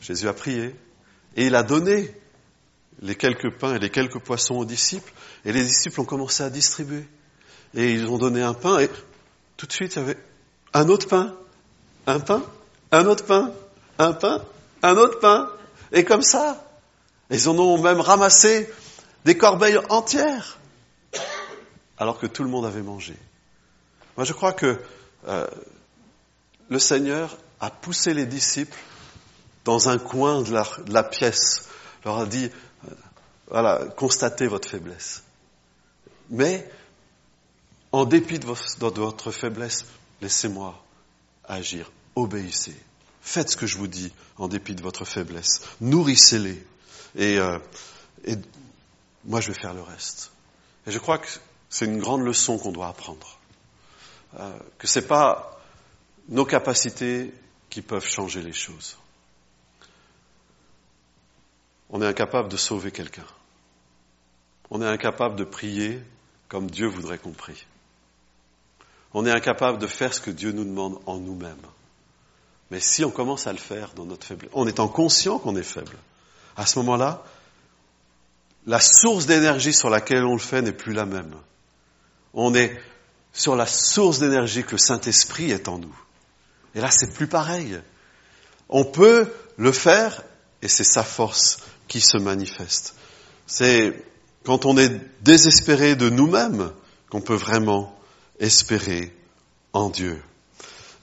Jésus a prié et il a donné les quelques pains et les quelques poissons aux disciples. Et les disciples ont commencé à distribuer. Et ils ont donné un pain et tout de suite il y avait un autre pain, un pain, un autre pain, un pain, un autre pain. Et comme ça, ils en ont même ramassé des corbeilles entières, alors que tout le monde avait mangé. Moi je crois que euh, le Seigneur a poussé les disciples dans un coin de la, pièce, leur a dit, voilà, constatez votre faiblesse. Mais, en dépit de votre faiblesse, laissez-moi agir, obéissez. Faites ce que je vous dis en dépit de votre faiblesse. Nourrissez-les. Et, euh, et moi, je vais faire le reste. Et je crois que c'est une grande leçon qu'on doit apprendre. Euh, que ce n'est pas nos capacités qui peuvent changer les choses. On est incapable de sauver quelqu'un. On est incapable de prier comme Dieu voudrait qu'on prie. On est incapable de faire ce que Dieu nous demande en nous-mêmes. Mais si on commence à le faire dans notre faiblesse, en étant conscient qu'on est faible, à ce moment-là, la source d'énergie sur laquelle on le fait n'est plus la même. On est sur la source d'énergie que le Saint-Esprit est en nous. Et là, c'est plus pareil. On peut le faire et c'est sa force qui se manifeste. C'est quand on est désespéré de nous-mêmes qu'on peut vraiment espérer en Dieu.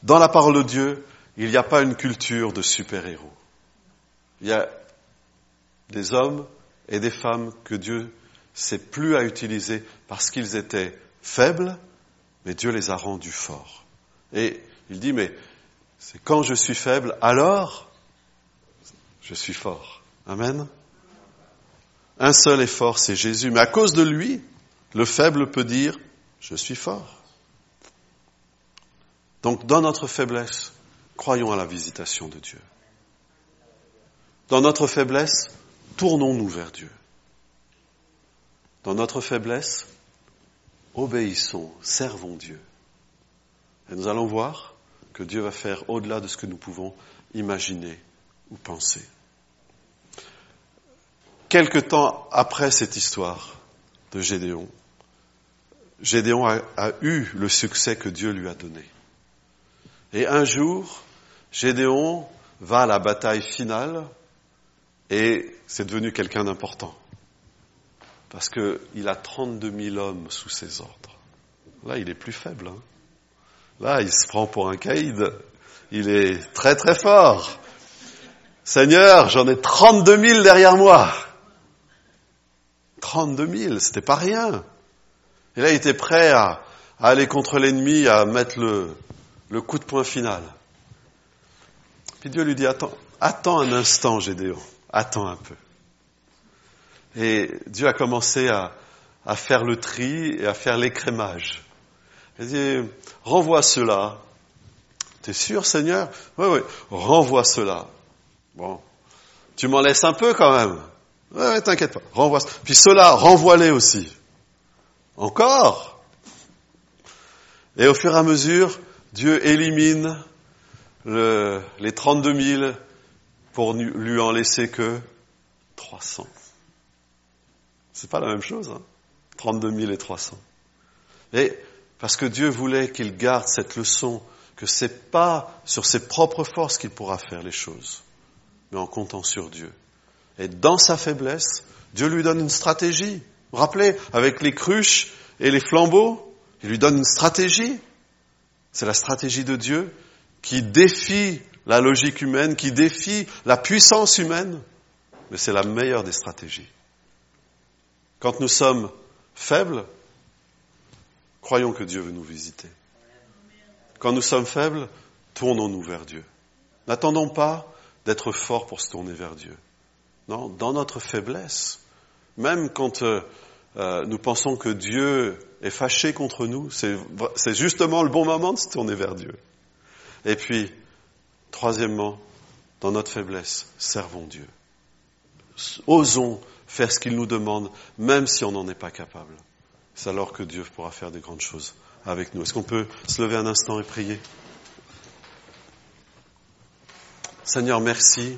Dans la parole de Dieu, il n'y a pas une culture de super-héros. Il y a des hommes et des femmes que Dieu sait plus à utiliser parce qu'ils étaient faibles, mais Dieu les a rendus forts. Et il dit, mais c'est quand je suis faible, alors je suis fort. Amen. Un seul est fort, c'est Jésus. Mais à cause de lui, le faible peut dire, je suis fort. Donc dans notre faiblesse, croyons à la visitation de Dieu. Dans notre faiblesse, tournons-nous vers Dieu. Dans notre faiblesse, obéissons, servons Dieu. Et nous allons voir que Dieu va faire au-delà de ce que nous pouvons imaginer ou penser. Quelque temps après cette histoire de Gédéon, Gédéon a, eu le succès que Dieu lui a donné. Et un jour, Gédéon va à la bataille finale et c'est devenu quelqu'un d'important. Parce qu'il a 32 000 hommes sous ses ordres. Là, il est plus faible. Hein. Là, il se prend pour un caïd. Il est très très fort. Seigneur, j'en ai 32 000 derrière moi. 32 000, c'était pas rien. Et là, il était prêt à, aller contre l'ennemi, à mettre le, coup de poing final. Puis Dieu lui dit, attends, attends un instant, Gédéon, attends un peu. Et Dieu a commencé à, à faire le tri et à faire l'écrémage. Il dit, renvoie cela. T'es sûr, Seigneur? Oui, oui, renvoie cela. Bon, tu m'en laisses un peu quand même. Oui, ouais, t'inquiète pas, renvoie. Puis cela, renvoie-les aussi. Encore Et au fur et à mesure, Dieu élimine le, les 32 000 pour lui en laisser que 300. C'est pas la même chose, hein 32 000 et 300. Et parce que Dieu voulait qu'il garde cette leçon que c'est pas sur ses propres forces qu'il pourra faire les choses, mais en comptant sur Dieu. Et dans sa faiblesse, Dieu lui donne une stratégie. Vous vous rappelez, avec les cruches et les flambeaux, il lui donne une stratégie. C'est la stratégie de Dieu qui défie la logique humaine, qui défie la puissance humaine, mais c'est la meilleure des stratégies. Quand nous sommes faibles, croyons que Dieu veut nous visiter. Quand nous sommes faibles, tournons-nous vers Dieu. N'attendons pas d'être forts pour se tourner vers Dieu. Non, dans notre faiblesse, même quand euh, euh, nous pensons que Dieu est fâché contre nous, c'est justement le bon moment de se tourner vers Dieu. Et puis, troisièmement, dans notre faiblesse, servons Dieu. Osons faire ce qu'il nous demande, même si on n'en est pas capable. C'est alors que Dieu pourra faire des grandes choses avec nous. Est-ce qu'on peut se lever un instant et prier? Seigneur, merci.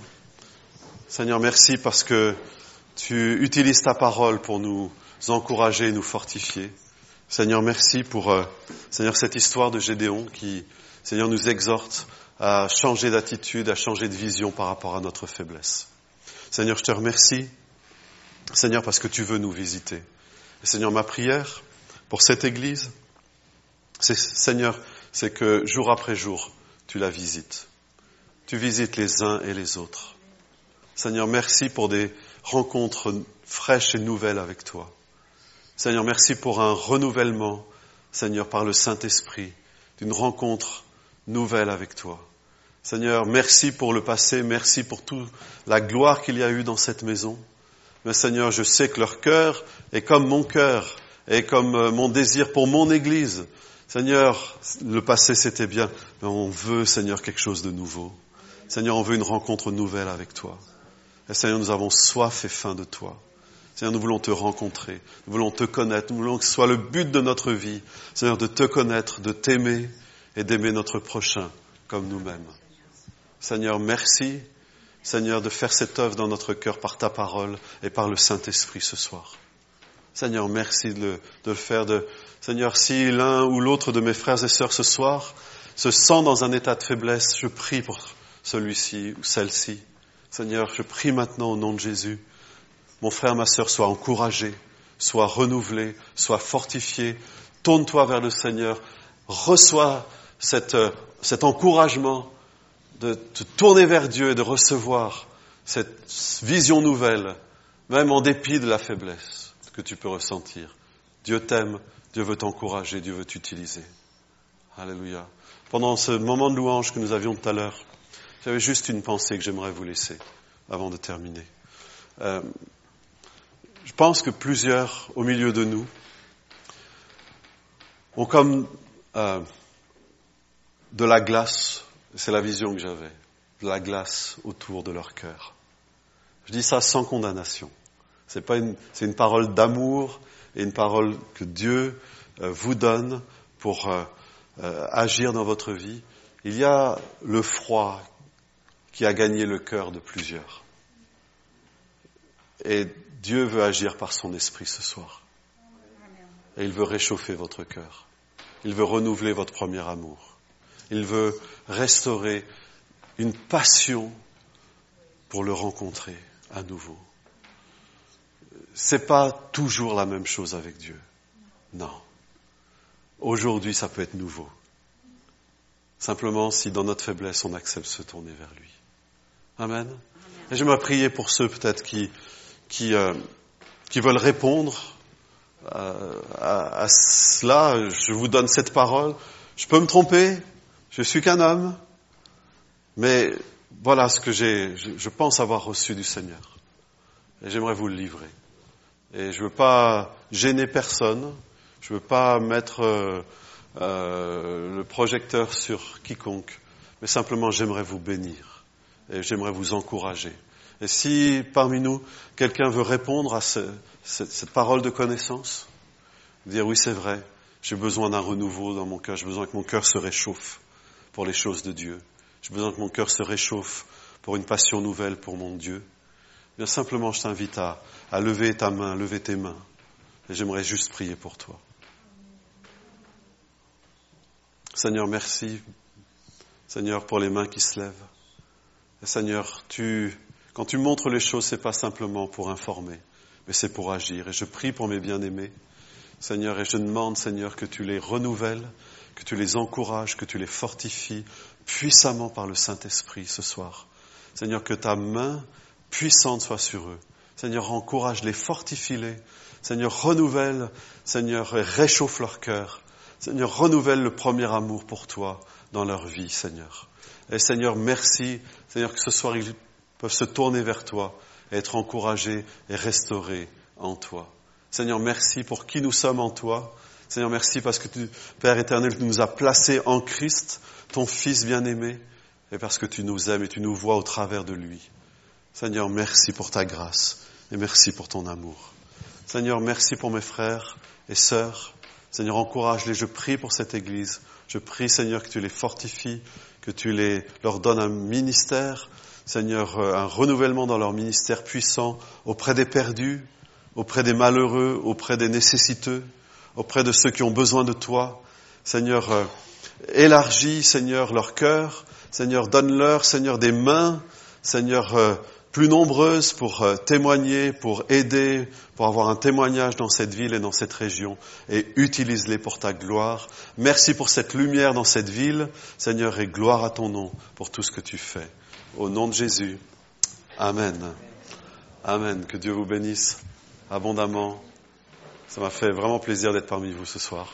Seigneur, merci parce que tu utilises ta parole pour nous encourager, nous fortifier. Seigneur, merci pour euh, Seigneur cette histoire de Gédéon qui, Seigneur, nous exhorte à changer d'attitude, à changer de vision par rapport à notre faiblesse. Seigneur, je te remercie, Seigneur, parce que tu veux nous visiter. Et Seigneur, ma prière pour cette Église, Seigneur, c'est que jour après jour, tu la visites. Tu visites les uns et les autres. Seigneur, merci pour des rencontres fraîches et nouvelles avec toi. Seigneur, merci pour un renouvellement, Seigneur, par le Saint-Esprit, d'une rencontre nouvelle avec toi. Seigneur, merci pour le passé, merci pour toute la gloire qu'il y a eu dans cette maison. Mais Seigneur, je sais que leur cœur est comme mon cœur, et comme euh, mon désir pour mon Église. Seigneur, le passé c'était bien, mais on veut, Seigneur, quelque chose de nouveau. Seigneur, on veut une rencontre nouvelle avec toi. Seigneur, nous avons soif et faim de toi. Seigneur, nous voulons te rencontrer, nous voulons te connaître, nous voulons que ce soit le but de notre vie, Seigneur, de te connaître, de t'aimer et d'aimer notre prochain comme nous-mêmes. Seigneur, merci, Seigneur, de faire cette œuvre dans notre cœur par ta parole et par le Saint-Esprit ce soir. Seigneur, merci de le, de le faire. De... Seigneur, si l'un ou l'autre de mes frères et sœurs ce soir se sent dans un état de faiblesse, je prie pour celui-ci ou celle-ci. Seigneur, je prie maintenant au nom de Jésus. Mon frère, ma sœur, sois encouragé, sois renouvelé, sois fortifié. Tourne-toi vers le Seigneur. Reçois cette, euh, cet encouragement de te tourner vers Dieu et de recevoir cette vision nouvelle, même en dépit de la faiblesse que tu peux ressentir. Dieu t'aime, Dieu veut t'encourager, Dieu veut t'utiliser. Alléluia. Pendant ce moment de louange que nous avions tout à l'heure, j'avais juste une pensée que j'aimerais vous laisser avant de terminer. Euh, je pense que plusieurs au milieu de nous ont comme euh, de la glace, c'est la vision que j'avais, de la glace autour de leur cœur. Je dis ça sans condamnation. C'est pas une, c'est une parole d'amour et une parole que Dieu euh, vous donne pour agir dans votre vie. Il y a le froid qui a gagné le cœur de plusieurs. Et Dieu veut agir par son esprit ce soir. Et il veut réchauffer votre cœur. Il veut renouveler votre premier amour. Il veut restaurer une passion pour le rencontrer à nouveau c'est pas toujours la même chose avec Dieu. Non. Aujourd'hui, ça peut être nouveau. Simplement si dans notre faiblesse, on accepte de se tourner vers lui. Amen. Et j'aimerais prier pour ceux peut-être qui, qui, euh, qui veulent répondre euh, à, à, cela. Je vous donne cette parole. Je peux me tromper? Je suis qu'un homme. Mais voilà ce que j'ai, je, pense avoir reçu du Seigneur. Et j'aimerais vous le livrer. Et je ne veux pas gêner personne. Je ne veux pas mettre euh, euh, le projecteur sur quiconque. Mais simplement, j'aimerais vous bénir. Et j'aimerais vous encourager. Et si parmi nous, quelqu'un veut répondre à ce, cette, parole de connaissance, dire oui, c'est vrai, j'ai besoin d'un renouveau dans mon cœur, j'ai besoin que mon cœur se réchauffe pour les choses de Dieu. J'ai besoin que mon cœur se réchauffe pour une passion nouvelle pour mon Dieu. Bien simplement, je t'invite à lever ta main, lever tes mains. Et j'aimerais juste prier pour toi. Seigneur, merci. Seigneur, pour les mains qui se lèvent. Seigneur, tu, quand tu montres les choses, c'est pas simplement pour informer, mais c'est pour agir. Et je prie pour mes bien-aimés. Seigneur, et je demande, Seigneur, que tu les renouvelles, que tu les encourages, que tu les fortifies puissamment par le Saint-Esprit ce soir. Seigneur, que ta main puissante soit sur eux. Seigneur, encourage-les, fortifie-les. Seigneur, renouvelle, Seigneur, réchauffe leur cœur. Seigneur, renouvelle le premier amour pour toi dans leur vie, Seigneur. Et Seigneur, merci, Seigneur, que ce soir ils peuvent se tourner vers toi, et être encouragés et restaurés en toi. Seigneur, merci pour qui nous sommes en toi. Seigneur, merci parce que tu, Père éternel, tu nous as placés en Christ, ton Fils bien-aimé, et parce que tu nous aimes et tu nous vois au travers de lui. Seigneur, merci pour ta grâce et merci pour ton amour. Seigneur, merci pour mes frères et sœurs. Seigneur, encourage-les. Je prie pour cette Église. Je prie, Seigneur, que tu les fortifies, que tu les, leur donnes un ministère, Seigneur, euh, un renouvellement dans leur ministère puissant auprès des perdus, auprès des malheureux, auprès des nécessiteux, auprès de ceux qui ont besoin de toi. Seigneur, euh, élargis, Seigneur, leur cœur. Seigneur, donne-leur, Seigneur, des mains. Seigneur, euh, plus nombreuses pour euh, témoigner, pour aider, pour avoir un témoignage dans cette ville et dans cette région, et utilise-les pour ta gloire. Merci pour cette lumière dans cette ville, Seigneur, et gloire à ton nom pour tout ce que tu fais. Au nom de Jésus. Amen. Amen. Que Dieu vous bénisse abondamment. Ça m'a fait vraiment plaisir d'être parmi vous ce soir.